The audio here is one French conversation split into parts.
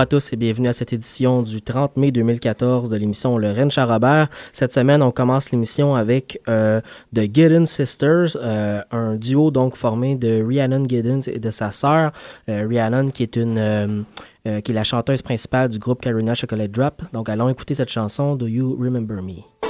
Bonjour à tous et bienvenue à cette édition du 30 mai 2014 de l'émission Le Rennes Charabert. Cette semaine, on commence l'émission avec euh, The Giddens Sisters, euh, un duo donc formé de Rhiannon Giddens et de sa sœur. Euh, Rhiannon qui est une qui est la chanteuse principale du groupe Carina Chocolate Drop. Donc allons écouter cette chanson Do You Remember Me?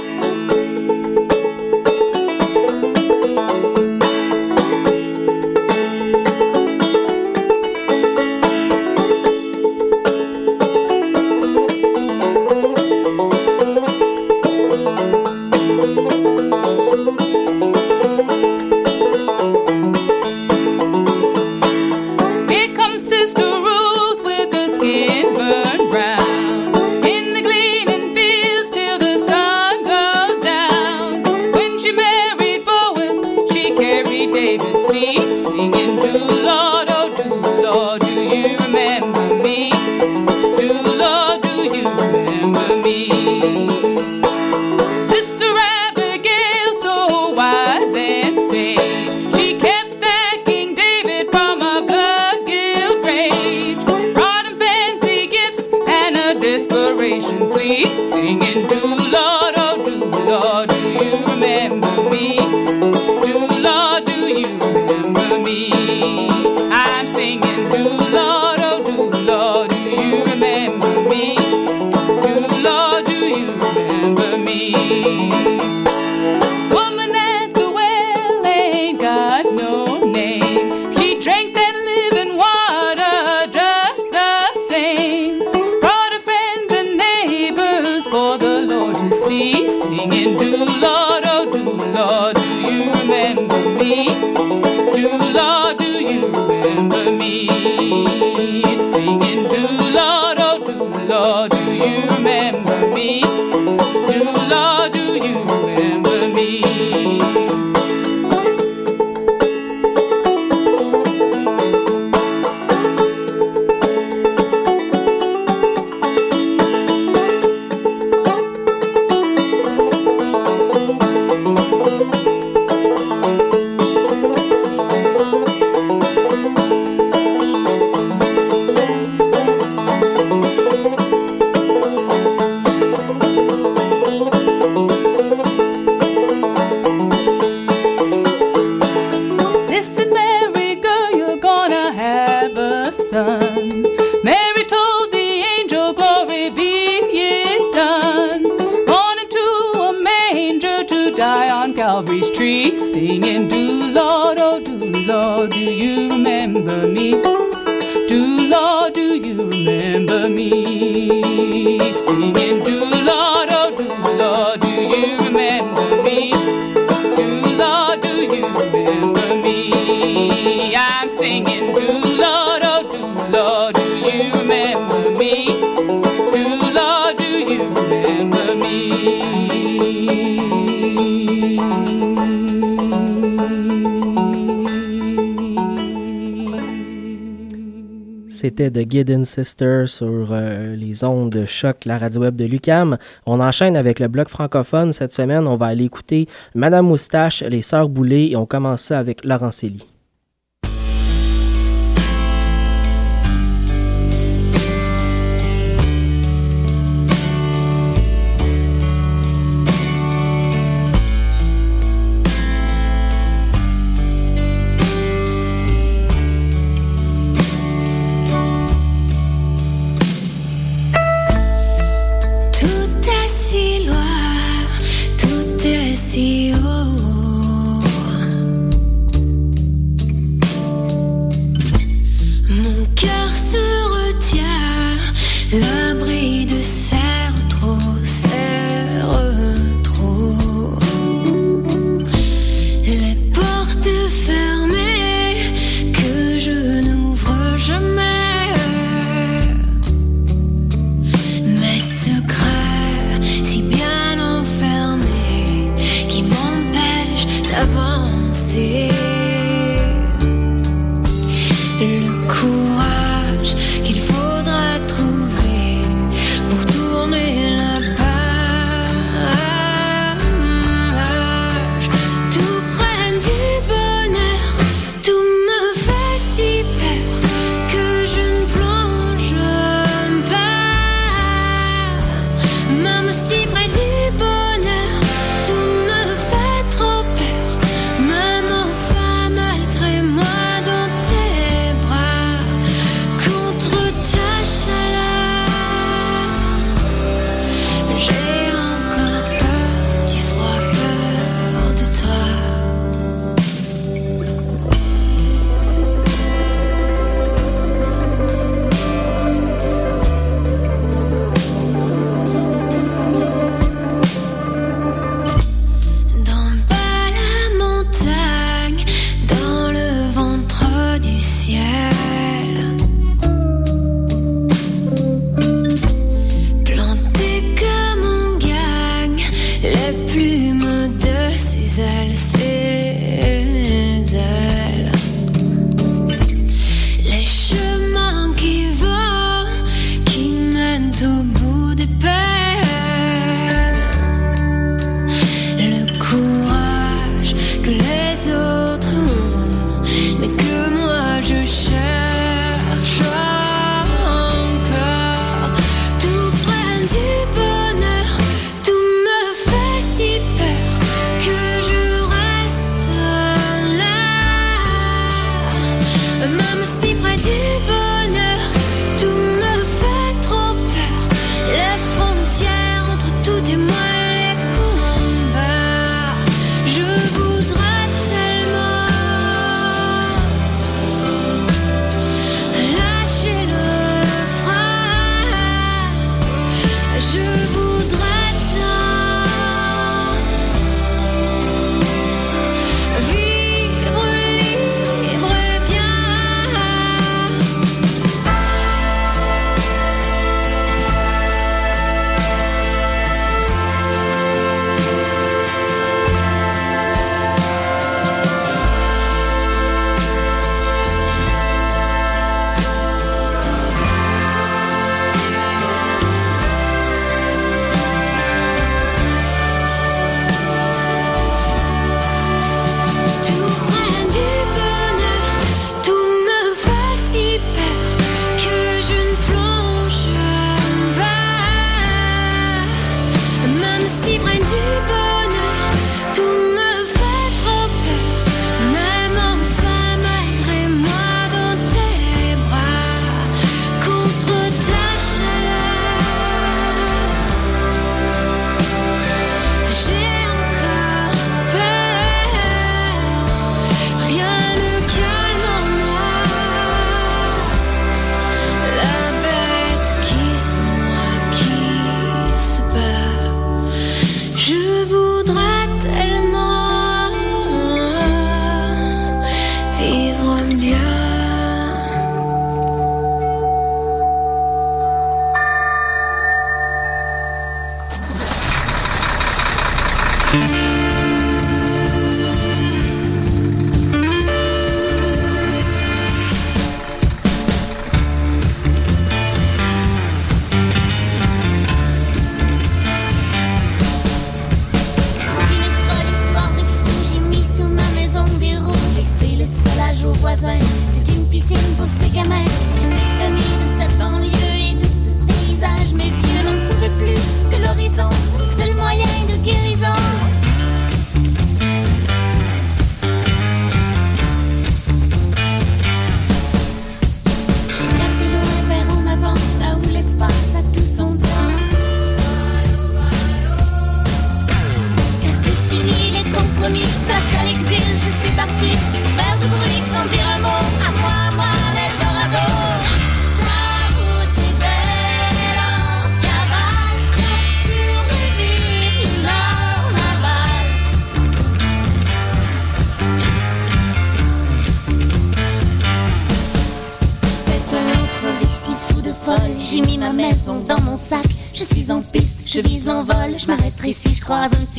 Lord, do you make C'était The Gideon Sister sur euh, les ondes de choc, la radio web de Lucam. On enchaîne avec le bloc francophone. Cette semaine, on va aller écouter Madame Moustache, les Sœurs Boulay et on commence ça avec Laurent Célie.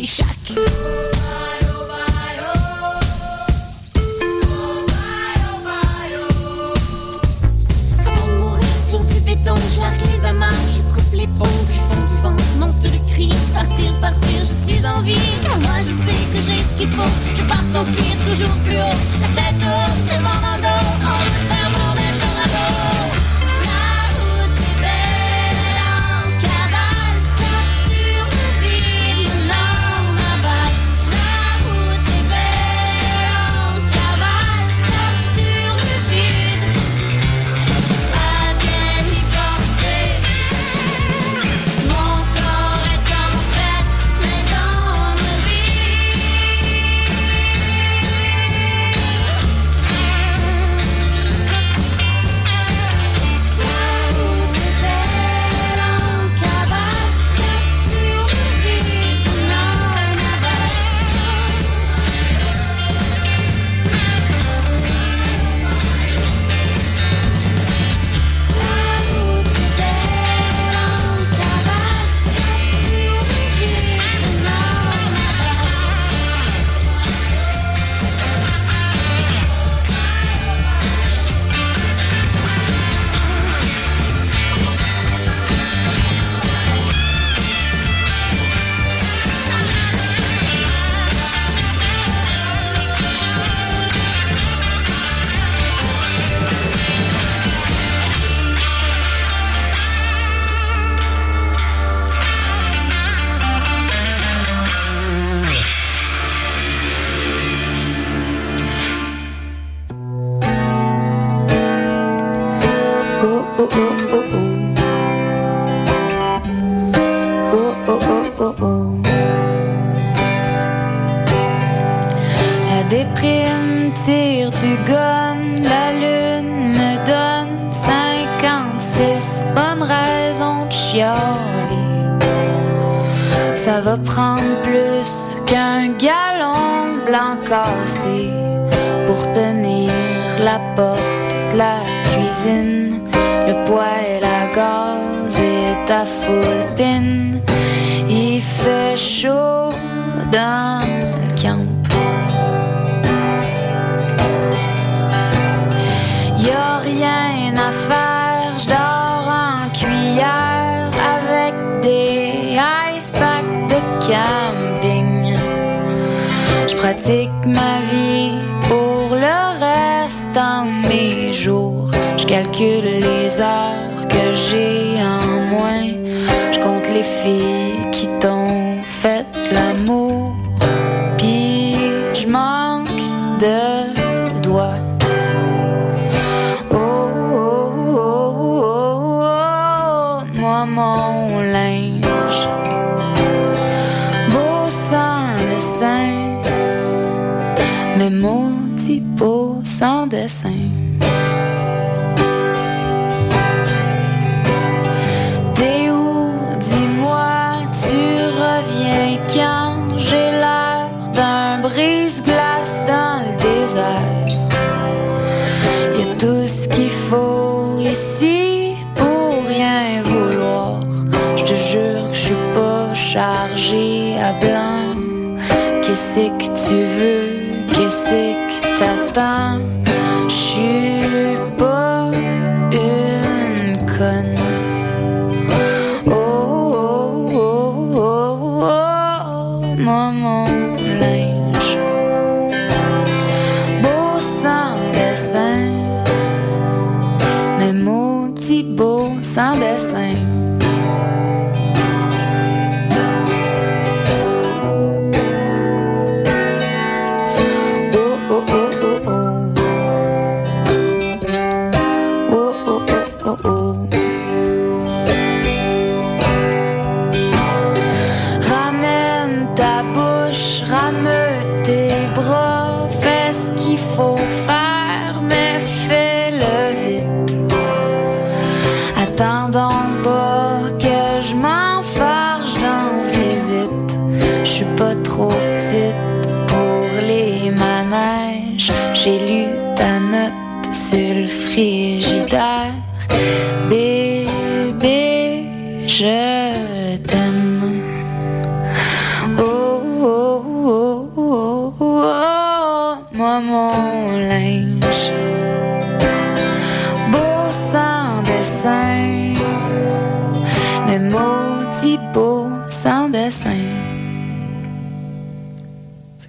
Petit chac. J'arc les amarres, je coupe les ponts du fond du vent. Monte le cri, partir, partir, je suis en vie. Moi je sais que j'ai ce qu'il faut. Je pars s'enfuir toujours plus haut. La tête haute, le vent dans le dos. En route vers mon Eldorado. Oh oh. La déprime tire du gun, la lune me donne 56 bonnes raisons de chialer. Ça va prendre plus qu'un galon blanc cassé pour tenir la porte de la cuisine. Poêle à gaz est à full pin. Il fait chaud dans le camp. Y a rien à faire, je dors en cuillère avec des ice packs de camping. Je pratique ma vie pour le restant de mes jours. Calcule les heures que j'ai en moins. Je compte les filles ici pour rien vouloir. Je te jure que je suis pas chargé à blanc. Qu'est-ce que tu veux? Qu'est-ce que t'attends? Je suis pas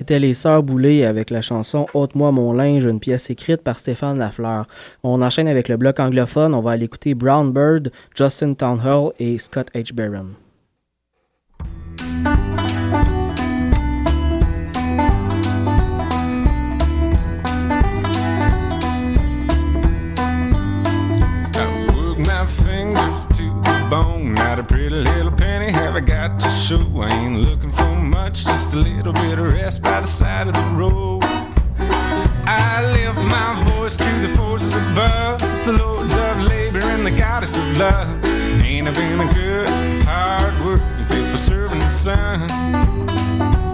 C'était les Sœurs Boulées avec la chanson Ôte-moi mon linge, une pièce écrite par Stéphane Lafleur. On enchaîne avec le bloc anglophone. On va aller écouter Brown Bird, Justin Townhall et Scott H. Barron. long, not a pretty little penny have I got to show. I ain't looking for much, just a little bit of rest by the side of the road. I lift my voice to the forces above, the lords of labor and the goddess of love. Ain't I been a good, hard working, faithful serving the sun?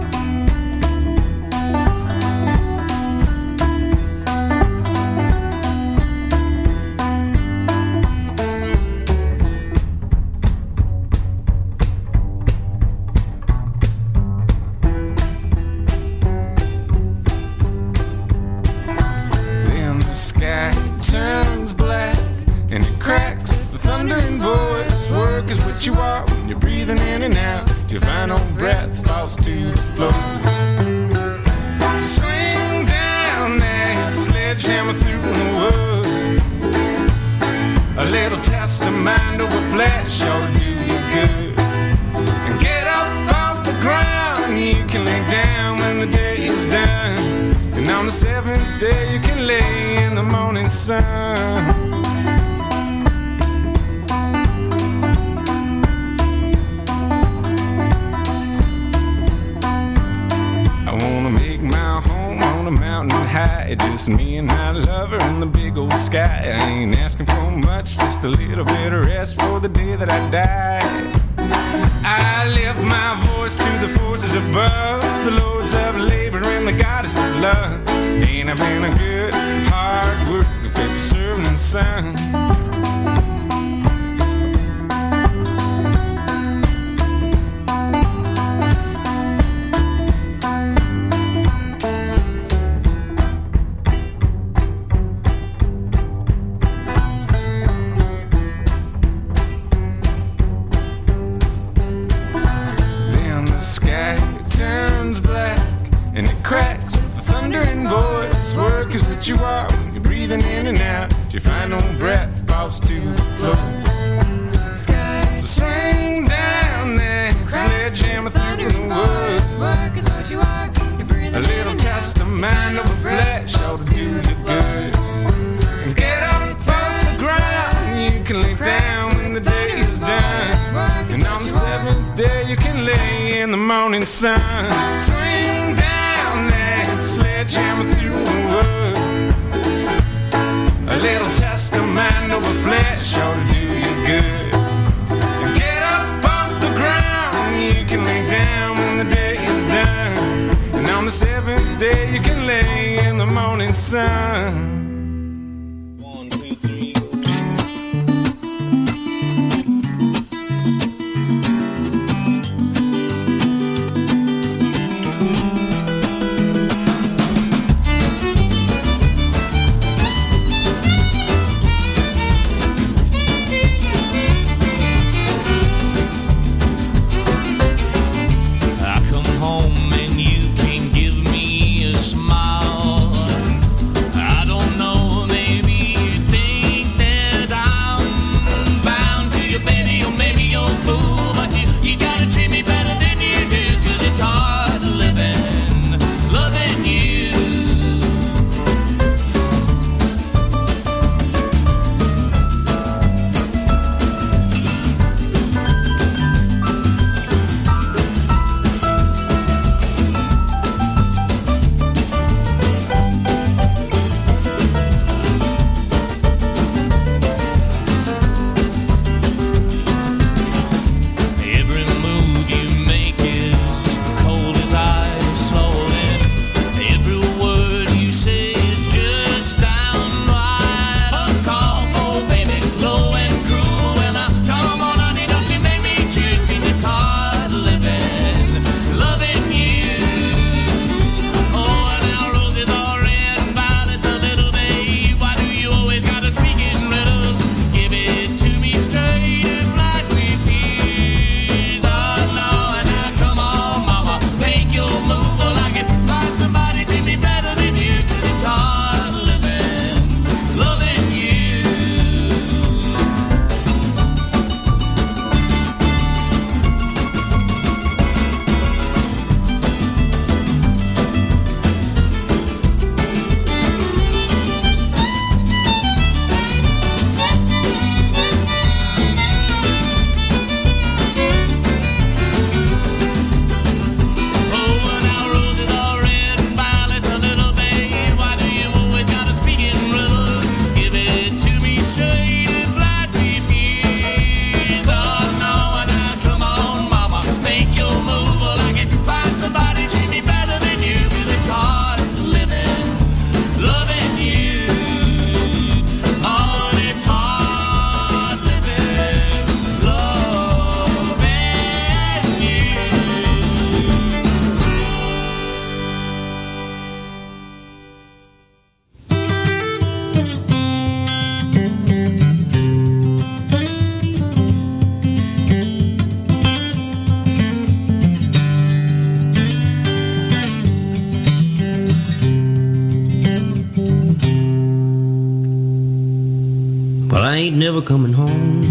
Never coming home.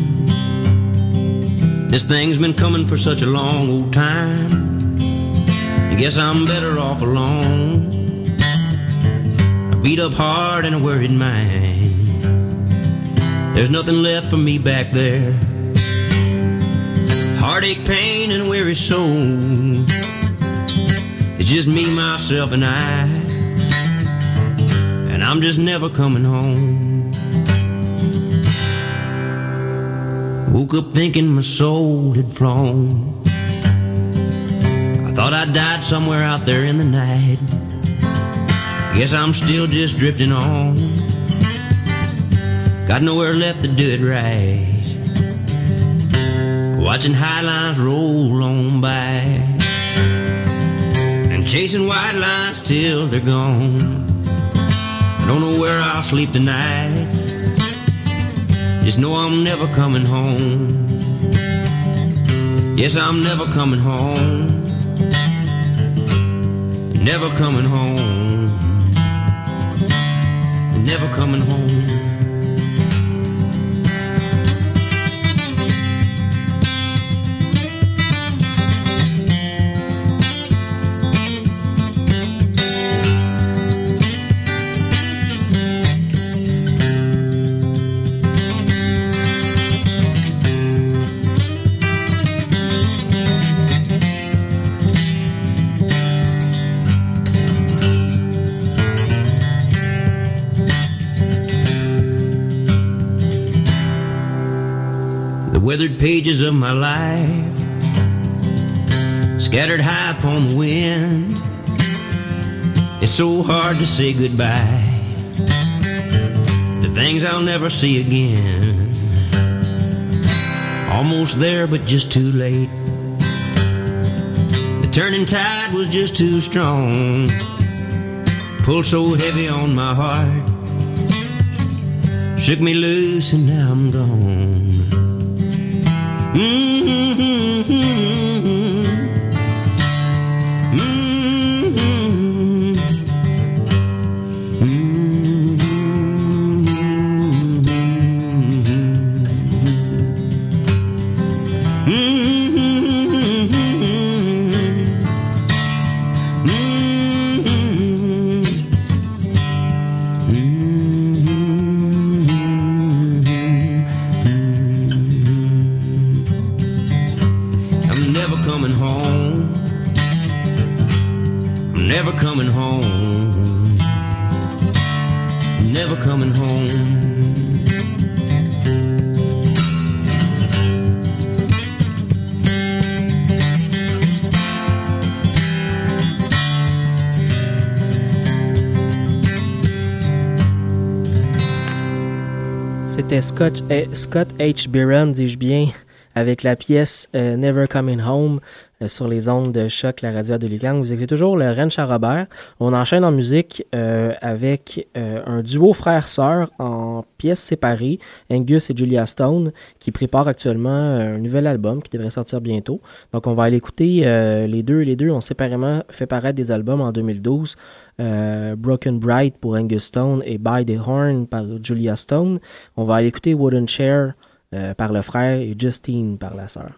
This thing's been coming for such a long old time. I guess I'm better off alone. A beat up heart and a worried mind. There's nothing left for me back there. Heartache, pain, and weary soul. It's just me, myself, and I. And I'm just never coming home. Woke up thinking my soul had flown. I thought I died somewhere out there in the night. Guess I'm still just drifting on. Got nowhere left to do it right. Watching high lines roll on by. And chasing white lines till they're gone. I don't know where I'll sleep tonight. Just know I'm never coming home. Yes, I'm never coming home. Never coming home. Never coming home. Weathered pages of my life, scattered high upon the wind. It's so hard to say goodbye to things I'll never see again. Almost there, but just too late. The turning tide was just too strong, pulled so heavy on my heart. Shook me loose and now I'm gone. 嗯哼哼哼 Eh, Scott H. Byron, dis-je bien, avec la pièce euh, Never Coming Home sur les ondes de choc, la radio de Lucan. Vous écoutez toujours le Ren Charrobert. On enchaîne en musique euh, avec euh, un duo frère-sœur en pièces séparées, Angus et Julia Stone, qui préparent actuellement euh, un nouvel album qui devrait sortir bientôt. Donc on va aller écouter euh, les deux. Les deux ont séparément fait paraître des albums en 2012. Euh, Broken Bright pour Angus Stone et By the Horn par Julia Stone. On va aller écouter Wooden Chair euh, par le frère et Justine par la sœur.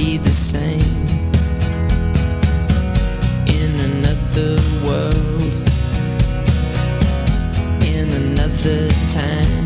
Be the same in another world, in another time,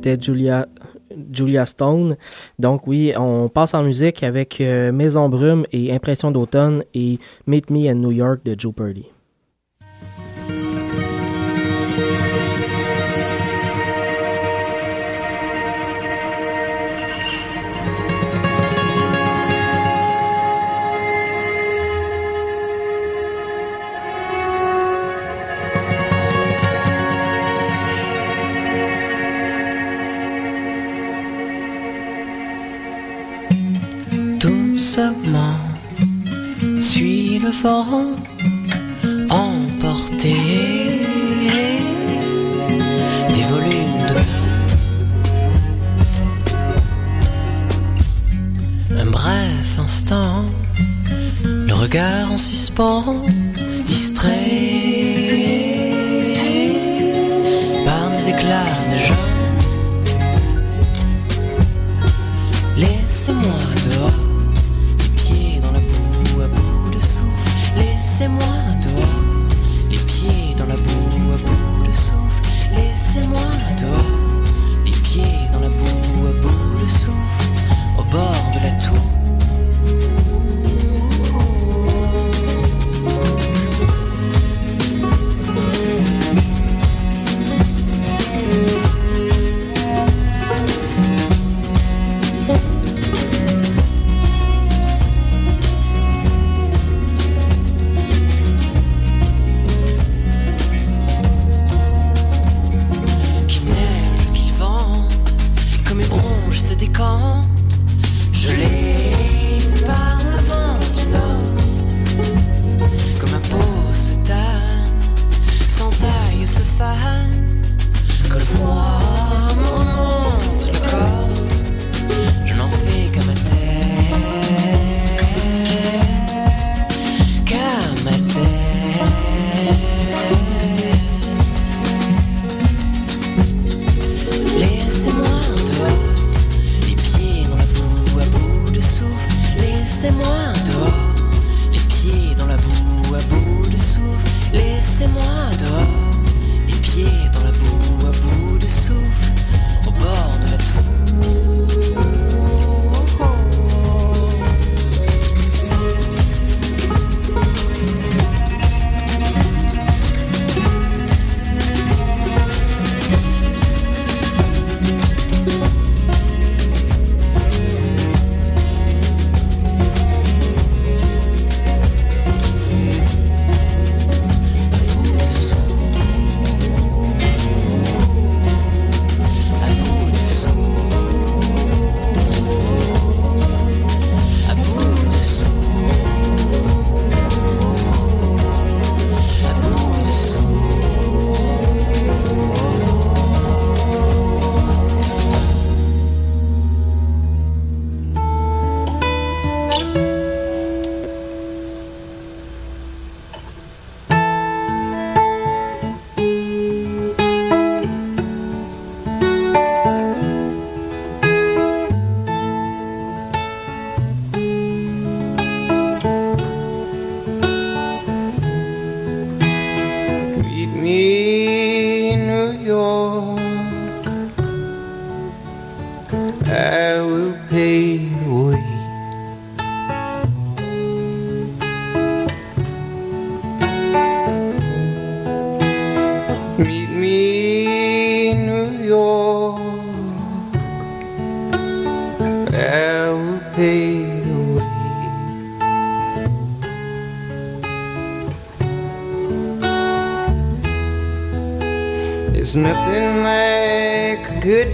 c'était Julia, Julia Stone. Donc oui, on passe en musique avec euh, Maison Brume et Impression d'automne et Meet Me in New York de Joe Purdy.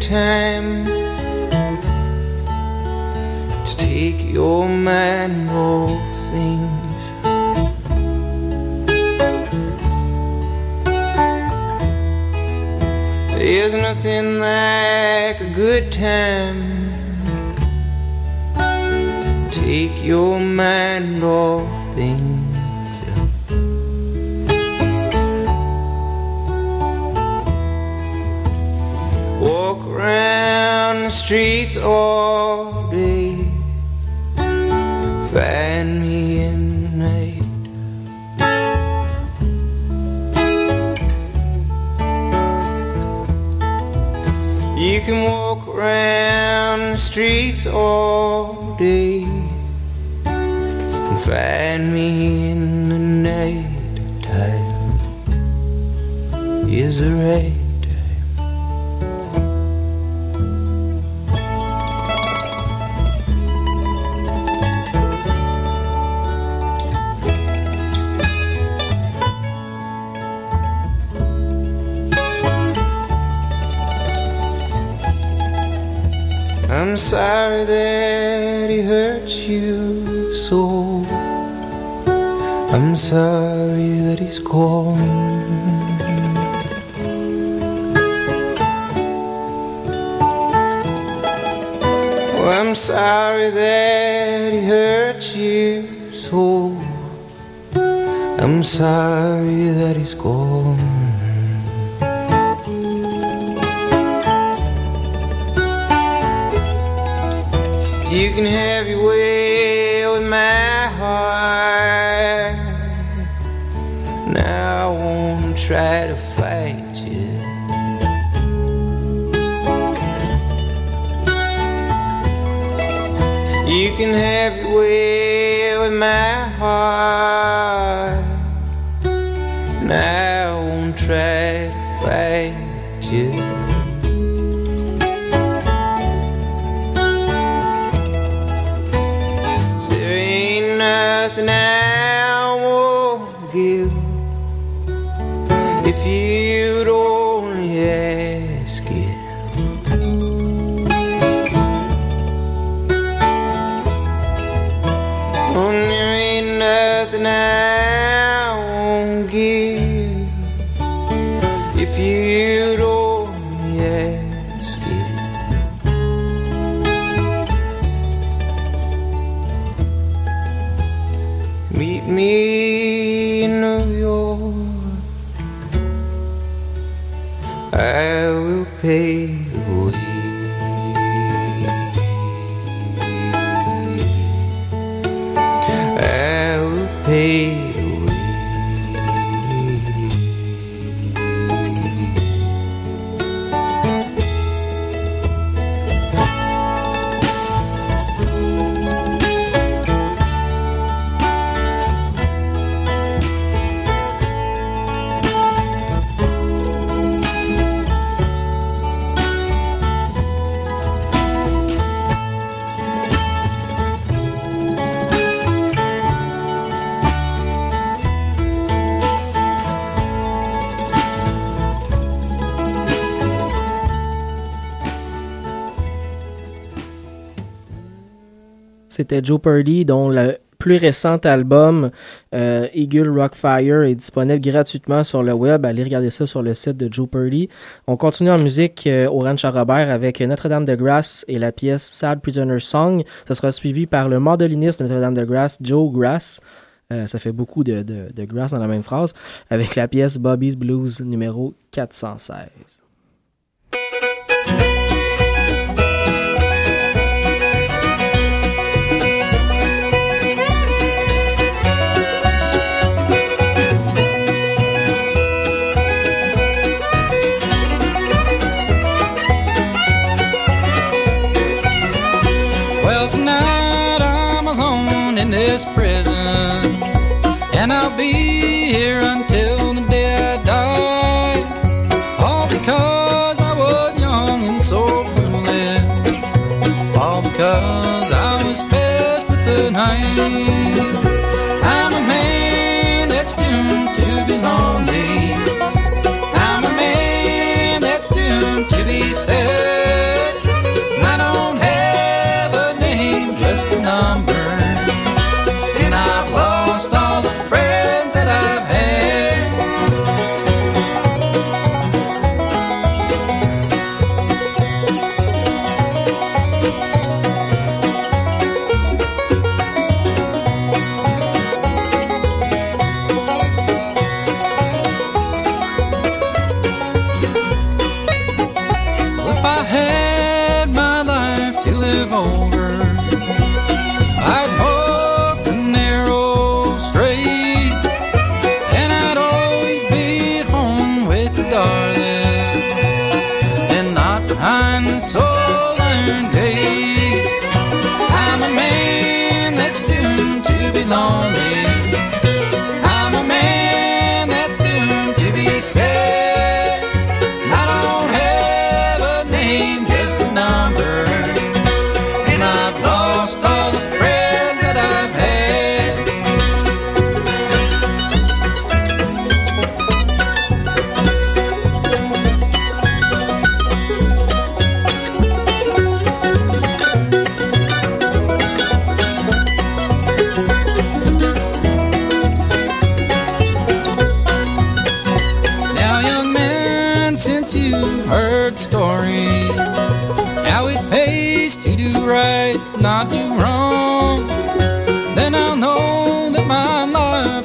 time. I'm sorry that he hurt you so. I'm sorry that he's gone. Oh, I'm sorry that he hurt you so. I'm sorry that he's gone. You can have your way can have Me in New York. I will pay C'était Joe Purdy, dont le plus récent album, euh, Eagle Rockfire, est disponible gratuitement sur le web. Allez regarder ça sur le site de Joe Purdy. On continue en musique euh, au Ranch à Robert avec Notre-Dame de Grasse et la pièce Sad Prisoner Song. Ça sera suivi par le mandoliniste de Notre-Dame de Grasse, Joe Grass. Euh, ça fait beaucoup de, de, dans la même phrase. Avec la pièce Bobby's Blues numéro 416. Night.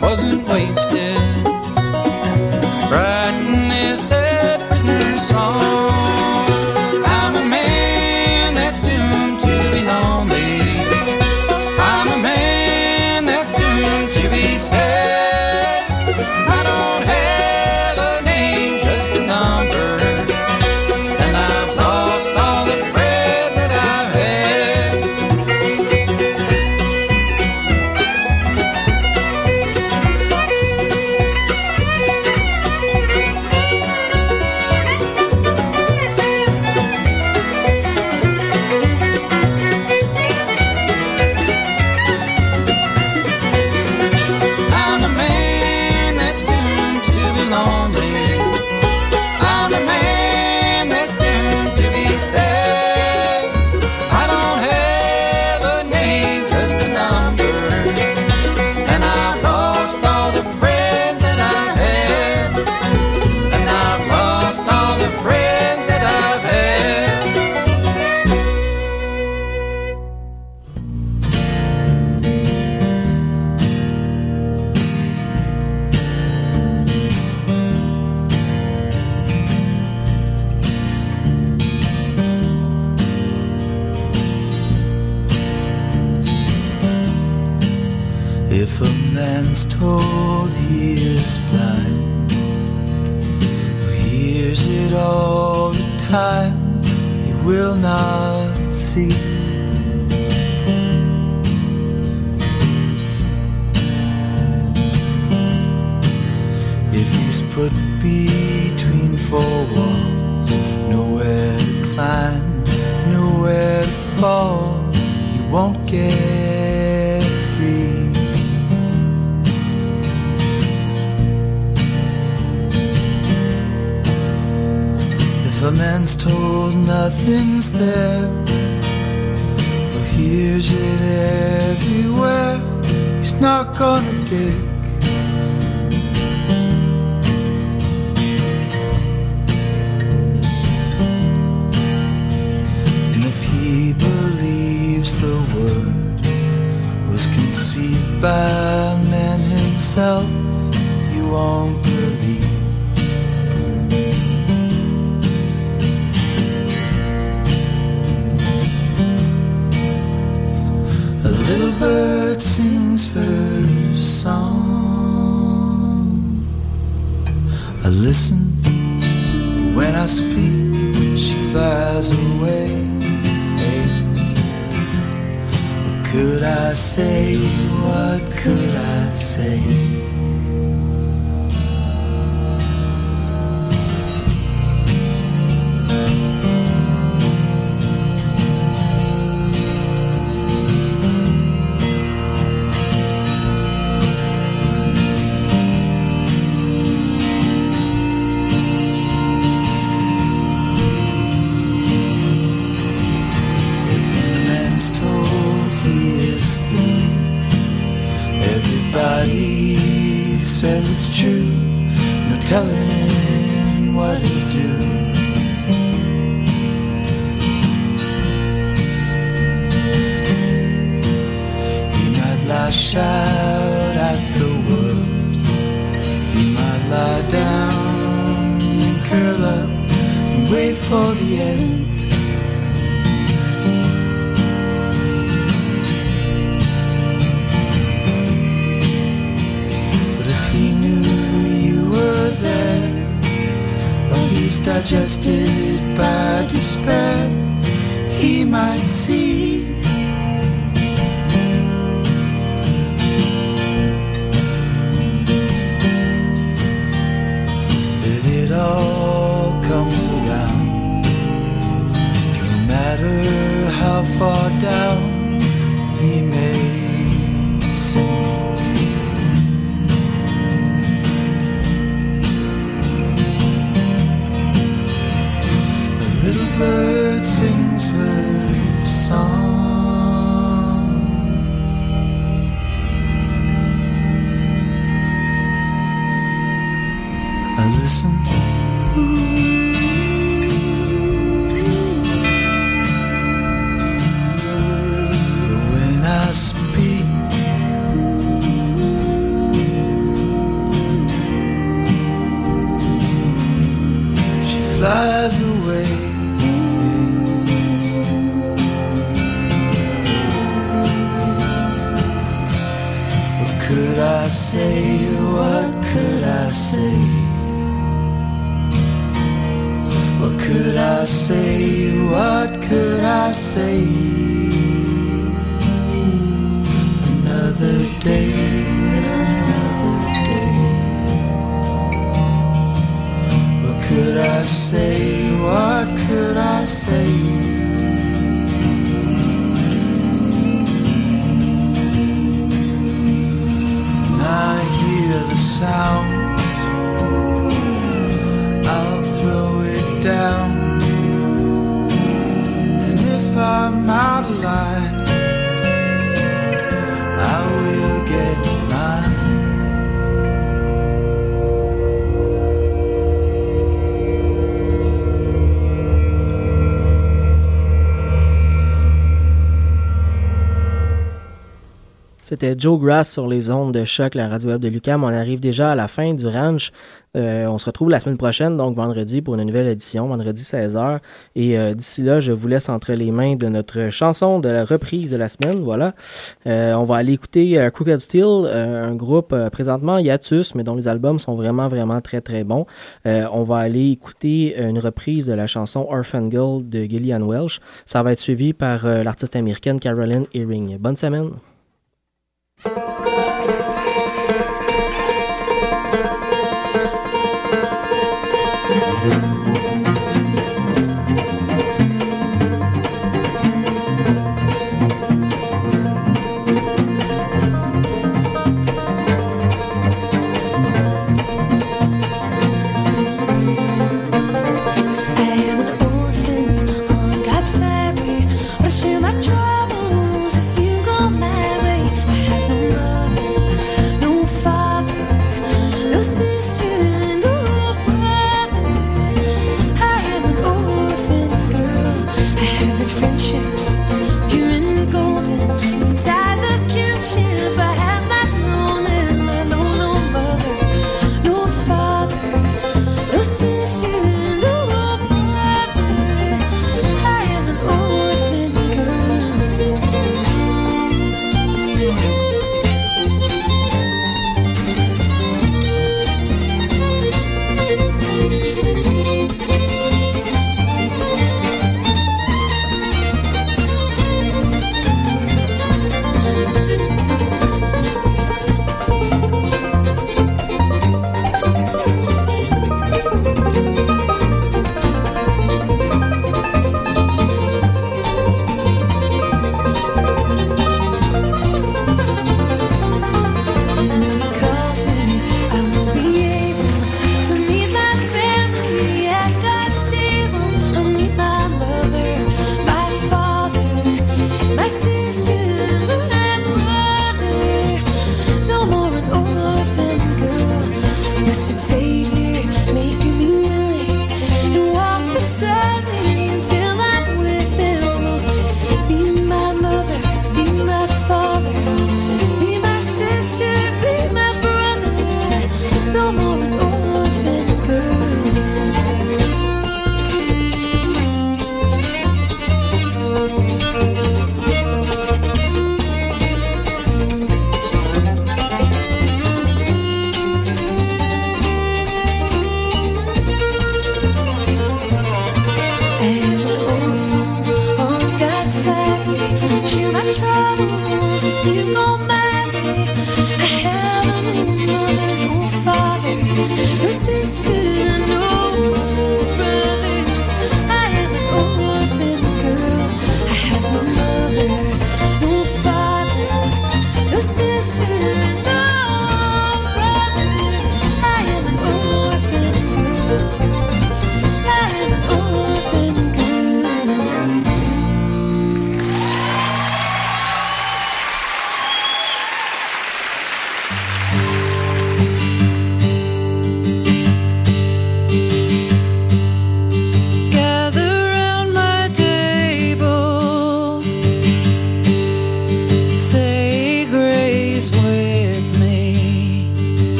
wasn't wasted. nothing's there. But here's it everywhere. He's not gonna dig. And if he believes the word was conceived by man himself, you won't. lie down and curl up and wait for the end. But if he knew you were there, or he's digested by despair, he might see. Joe Grass sur les ondes de choc, la radio web de Lucam. On arrive déjà à la fin du ranch. Euh, on se retrouve la semaine prochaine, donc vendredi, pour une nouvelle édition, vendredi 16h. Et euh, d'ici là, je vous laisse entre les mains de notre chanson de la reprise de la semaine. Voilà. Euh, on va aller écouter Crooked Steel, un groupe présentement hiatus, mais dont les albums sont vraiment, vraiment très, très bons. On va aller écouter une reprise de la chanson Orphan Girl de Gillian Welsh. Ça va être suivi par l'artiste américaine Carolyn Earring. Bonne semaine.